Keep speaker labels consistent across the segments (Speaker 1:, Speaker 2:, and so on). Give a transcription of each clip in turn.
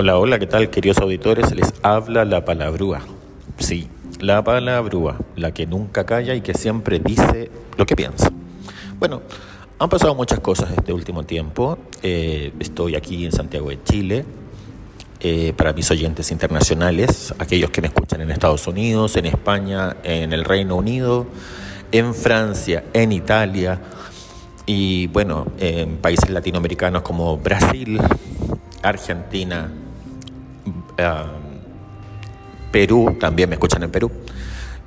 Speaker 1: Hola, hola, ¿qué tal, queridos auditores? Les habla la palabrúa. Sí, la palabrúa, la que nunca calla y que siempre dice lo que piensa. Bueno, han pasado muchas cosas este último tiempo. Eh, estoy aquí en Santiago de Chile. Eh, para mis oyentes internacionales, aquellos que me escuchan en Estados Unidos, en España, en el Reino Unido, en Francia, en Italia y bueno, en países latinoamericanos como Brasil, Argentina, Perú, también me escuchan en Perú.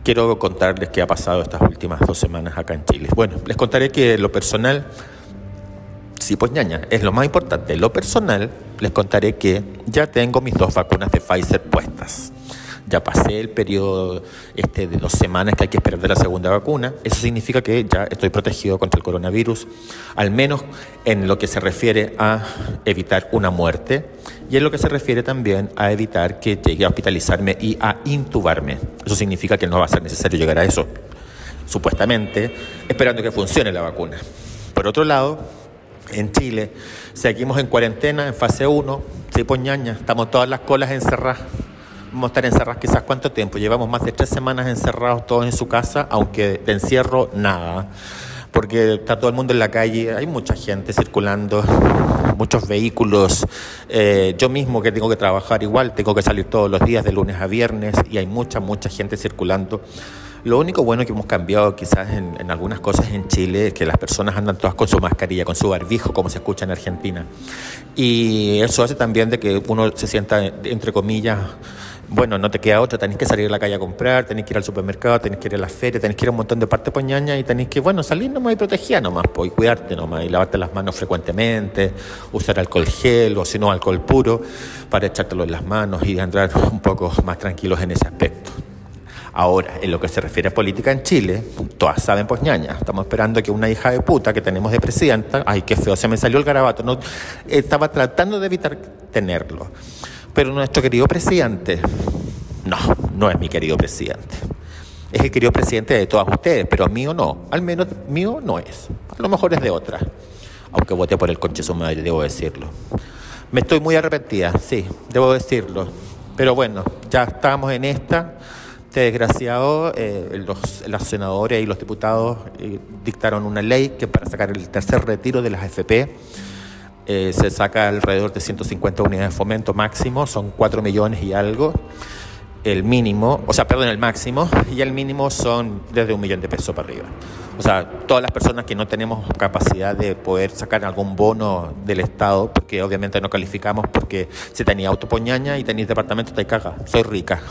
Speaker 1: Quiero contarles qué ha pasado estas últimas dos semanas acá en Chile. Bueno, les contaré que lo personal, sí, pues ñaña, es lo más importante. Lo personal, les contaré que ya tengo mis dos vacunas de Pfizer puestas ya pasé el periodo este de dos semanas que hay que esperar de la segunda vacuna. Eso significa que ya estoy protegido contra el coronavirus, al menos en lo que se refiere a evitar una muerte y en lo que se refiere también a evitar que llegue a hospitalizarme y a intubarme. Eso significa que no va a ser necesario llegar a eso, supuestamente, esperando que funcione la vacuna. Por otro lado, en Chile seguimos en cuarentena, en fase 1, sí, poñaña, estamos todas las colas encerradas. Vamos a estar encerrados quizás cuánto tiempo. Llevamos más de tres semanas encerrados todos en su casa, aunque de encierro nada. Porque está todo el mundo en la calle, hay mucha gente circulando, muchos vehículos. Eh, yo mismo que tengo que trabajar igual, tengo que salir todos los días de lunes a viernes y hay mucha, mucha gente circulando. Lo único bueno que hemos cambiado quizás en, en, algunas cosas en Chile es que las personas andan todas con su mascarilla, con su barbijo, como se escucha en Argentina. Y eso hace también de que uno se sienta, entre comillas, bueno, no te queda otra, tenés que salir a la calle a comprar, tenés que ir al supermercado, tenés que ir a la feria, tenés que ir a un montón de partes poñaña y tenés que, bueno, salir nomás y proteger nomás, pues, y cuidarte nomás, y lavarte las manos frecuentemente, usar alcohol gel o si no alcohol puro para echártelo en las manos y andar un poco más tranquilos en ese aspecto. Ahora, en lo que se refiere a política en Chile, todas saben pues ñaña. Estamos esperando que una hija de puta que tenemos de presidenta, ay, qué feo, se me salió el garabato, no, estaba tratando de evitar tenerlo. Pero nuestro querido presidente, no, no es mi querido presidente. Es el querido presidente de todas ustedes, pero mío no. Al menos mío no es. A lo mejor es de otra. Aunque voté por el conche madre, debo decirlo. Me estoy muy arrepentida, sí, debo decirlo. Pero bueno, ya estamos en esta. Este desgraciado, eh, los, los, senadores y los diputados eh, dictaron una ley que para sacar el tercer retiro de las AFP eh, se saca alrededor de 150 unidades de fomento máximo, son 4 millones y algo. El mínimo, o sea, perdón, el máximo, y el mínimo son desde un millón de pesos para arriba. O sea, todas las personas que no tenemos capacidad de poder sacar algún bono del Estado, porque obviamente no calificamos porque si tenía autopoñaña y tenéis departamento, te caga, soy rica.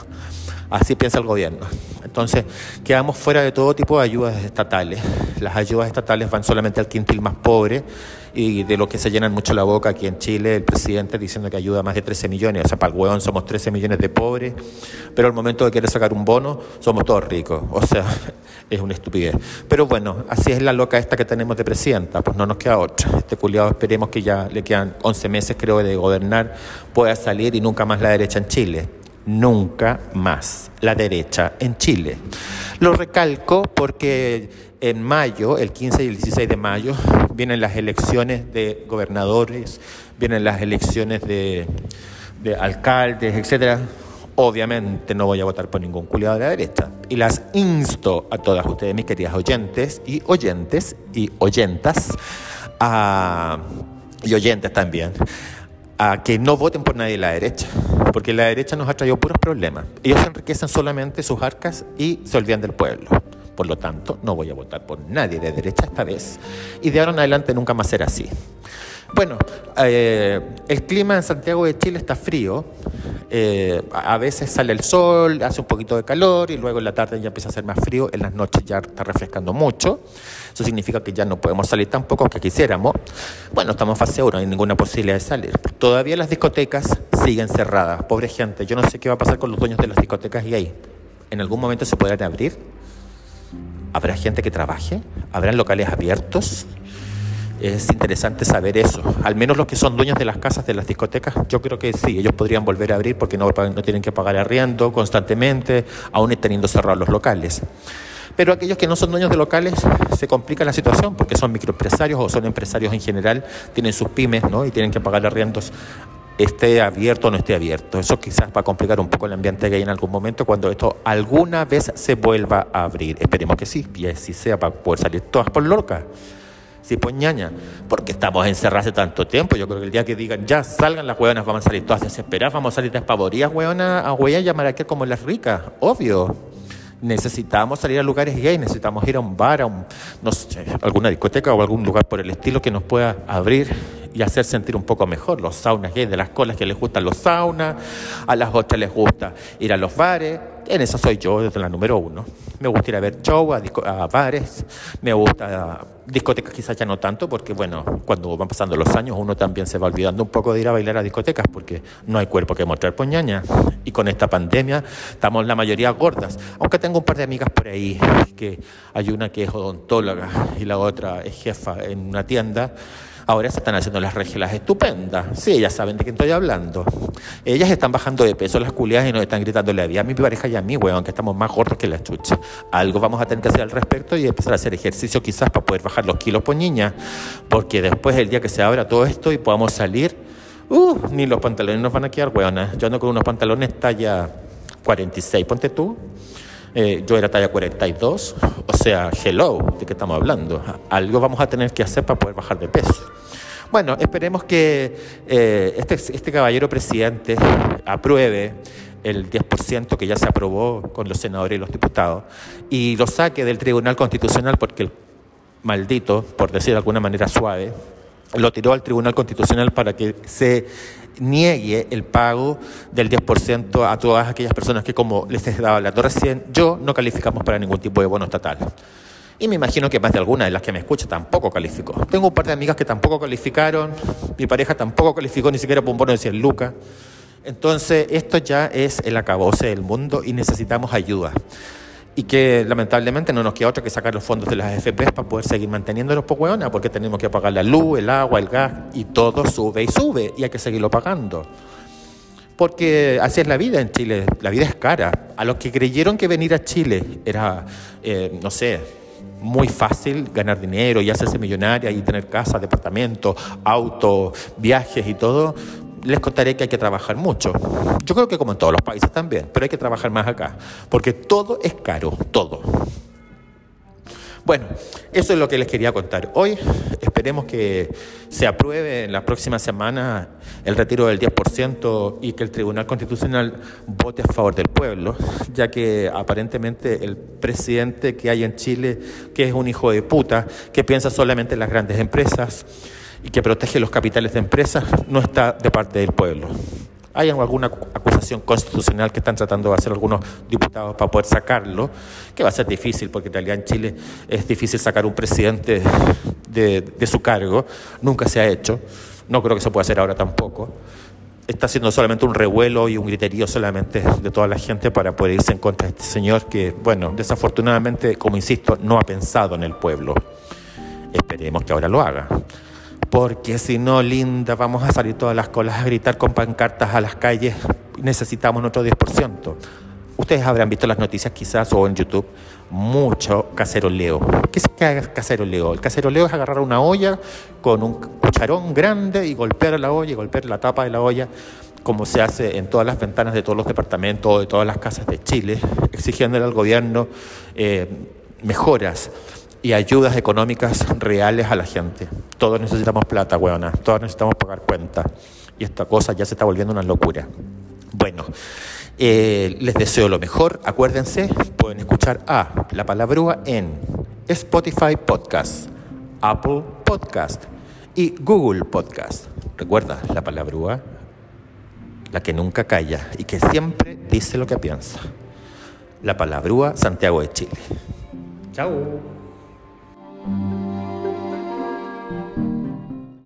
Speaker 1: Así piensa el gobierno. Entonces, quedamos fuera de todo tipo de ayudas estatales. Las ayudas estatales van solamente al quintil más pobre y de lo que se llenan mucho la boca aquí en Chile, el presidente diciendo que ayuda a más de 13 millones. O sea, para el hueón somos 13 millones de pobres, pero al momento de querer sacar un bono, somos todos ricos. O sea, es una estupidez. Pero bueno, así es la loca esta que tenemos de presidenta, pues no nos queda otra. Este culiado esperemos que ya le quedan 11 meses, creo, de gobernar, pueda salir y nunca más la derecha en Chile nunca más la derecha en Chile. Lo recalco porque en mayo, el 15 y el 16 de mayo, vienen las elecciones de gobernadores, vienen las elecciones de, de alcaldes, etcétera. Obviamente no voy a votar por ningún culiado de la derecha. Y las insto a todas ustedes, mis queridas oyentes y oyentes y oyentas, a, y oyentes también, a que no voten por nadie de la derecha, porque la derecha nos ha traído puros problemas. Ellos enriquecen solamente sus arcas y se olvidan del pueblo. Por lo tanto, no voy a votar por nadie de derecha esta vez y de ahora en adelante nunca más será así. Bueno, eh, el clima en Santiago de Chile está frío. Eh, a veces sale el sol, hace un poquito de calor y luego en la tarde ya empieza a ser más frío. En las noches ya está refrescando mucho. Eso significa que ya no podemos salir tampoco que quisiéramos. Bueno, estamos en fase 1, no hay ninguna posibilidad de salir. Todavía las discotecas siguen cerradas. Pobre gente, yo no sé qué va a pasar con los dueños de las discotecas y ahí. ¿En algún momento se podrán abrir? ¿Habrá gente que trabaje? ¿Habrán locales abiertos? Es interesante saber eso. Al menos los que son dueños de las casas, de las discotecas, yo creo que sí, ellos podrían volver a abrir porque no, tienen que pagar arriendo constantemente, aún teniendo cerrados los locales. Pero aquellos que no son dueños de locales se complica la situación porque son microempresarios o son empresarios en general, tienen sus pymes ¿no? y tienen que pagar arriendos esté abierto o no esté abierto. Eso quizás va a complicar un poco el ambiente gay en algún momento cuando esto alguna vez se vuelva a abrir. Esperemos que sí, y así sea para poder salir todas por loca. Sí, pues ñaña, porque estamos encerrados hace tanto tiempo. Yo creo que el día que digan ya salgan las hueonas, vamos a salir todas desesperadas, vamos a salir despavoridas, hueonas, a huella llamar a aquel como las ricas, obvio necesitamos salir a lugares gay, necesitamos ir a un bar, a un, no sé, alguna discoteca o algún lugar por el estilo que nos pueda abrir y hacer sentir un poco mejor. Los saunas gays de las colas que les gustan los saunas, a las otras les gusta ir a los bares. En esa soy yo, desde la número uno. Me gusta ir a ver show, a, bares, me gusta discotecas quizás ya no tanto, porque bueno, cuando van pasando los años uno también se va olvidando un poco de ir a bailar a discotecas, porque no hay cuerpo que mostrar poñaña. Y con esta pandemia estamos la mayoría gordas, aunque tengo un par de amigas por ahí, que hay una que es odontóloga y la otra es jefa en una tienda Ahora se están haciendo las reglas estupendas. Sí, ellas saben de quién estoy hablando. Ellas están bajando de peso las culiadas y nos están gritando la vida a mi pareja y a mí, weón, que estamos más gordos que la chucha. Algo vamos a tener que hacer al respecto y empezar a hacer ejercicio quizás para poder bajar los kilos por niña. Porque después, el día que se abra todo esto y podamos salir, uh, ni los pantalones nos van a quedar, weón. Yo ando con unos pantalones talla 46, ponte tú. Eh, yo era talla 42, o sea, hello, ¿de qué estamos hablando? Algo vamos a tener que hacer para poder bajar de peso. Bueno, esperemos que eh, este, este caballero presidente apruebe el 10% que ya se aprobó con los senadores y los diputados y lo saque del Tribunal Constitucional porque el maldito, por decir de alguna manera suave, lo tiró al Tribunal Constitucional para que se niegue el pago del 10% a todas aquellas personas que, como les he dado hablando recién, yo no calificamos para ningún tipo de bono estatal. Y me imagino que más de alguna de las que me escucha tampoco calificó. Tengo un par de amigas que tampoco calificaron, mi pareja tampoco calificó ni siquiera por un bono de 100 lucas. Entonces, esto ya es el acabose del mundo y necesitamos ayuda y que lamentablemente no nos queda otra que sacar los fondos de las AFP para poder seguir manteniéndolos por hueona, porque tenemos que pagar la luz, el agua, el gas y todo sube y sube y hay que seguirlo pagando. Porque así es la vida en Chile, la vida es cara. A los que creyeron que venir a Chile era, eh, no sé, muy fácil ganar dinero y hacerse millonaria y tener casa, departamento, auto, viajes y todo, les contaré que hay que trabajar mucho. Yo creo que como en todos los países también, pero hay que trabajar más acá, porque todo es caro, todo. Bueno, eso es lo que les quería contar hoy. Esperemos que se apruebe en la próxima semana el retiro del 10% y que el Tribunal Constitucional vote a favor del pueblo, ya que aparentemente el presidente que hay en Chile, que es un hijo de puta, que piensa solamente en las grandes empresas, y que protege los capitales de empresas no está de parte del pueblo. Hay alguna acusación constitucional que están tratando de hacer algunos diputados para poder sacarlo, que va a ser difícil, porque en realidad en Chile es difícil sacar un presidente de, su cargo, nunca se ha hecho, no creo que se pueda hacer ahora tampoco. Está haciendo solamente un revuelo y un griterío solamente de toda la gente para poder irse en contra de este señor que, bueno, desafortunadamente, como insisto, no ha pensado en el pueblo. Esperemos que ahora lo haga porque si no, linda, vamos a salir todas las colas a gritar con pancartas a las calles, necesitamos nuestro 10%. Ustedes habrán visto las noticias quizás o en YouTube, mucho caceroleo. ¿Qué es caceroleo? El caceroleo es agarrar una olla con un cucharón grande y golpear la olla y golpear la tapa de la olla como se hace en todas las ventanas de todos los departamentos, de todas las casas de Chile, exigiéndole al gobierno eh, mejoras y ayudas económicas reales a la gente. Todos necesitamos plata, weona. Todos necesitamos pagar cuentas. Y esta cosa ya se está volviendo una locura. Bueno, eh, les deseo lo mejor. Acuérdense, pueden escuchar a La Palabrúa en Spotify Podcast, Apple Podcast y Google Podcast. Recuerda, La Palabrúa, la que nunca calla y que siempre dice lo que piensa. La Palabrúa, Santiago de Chile. Chao. Thank you.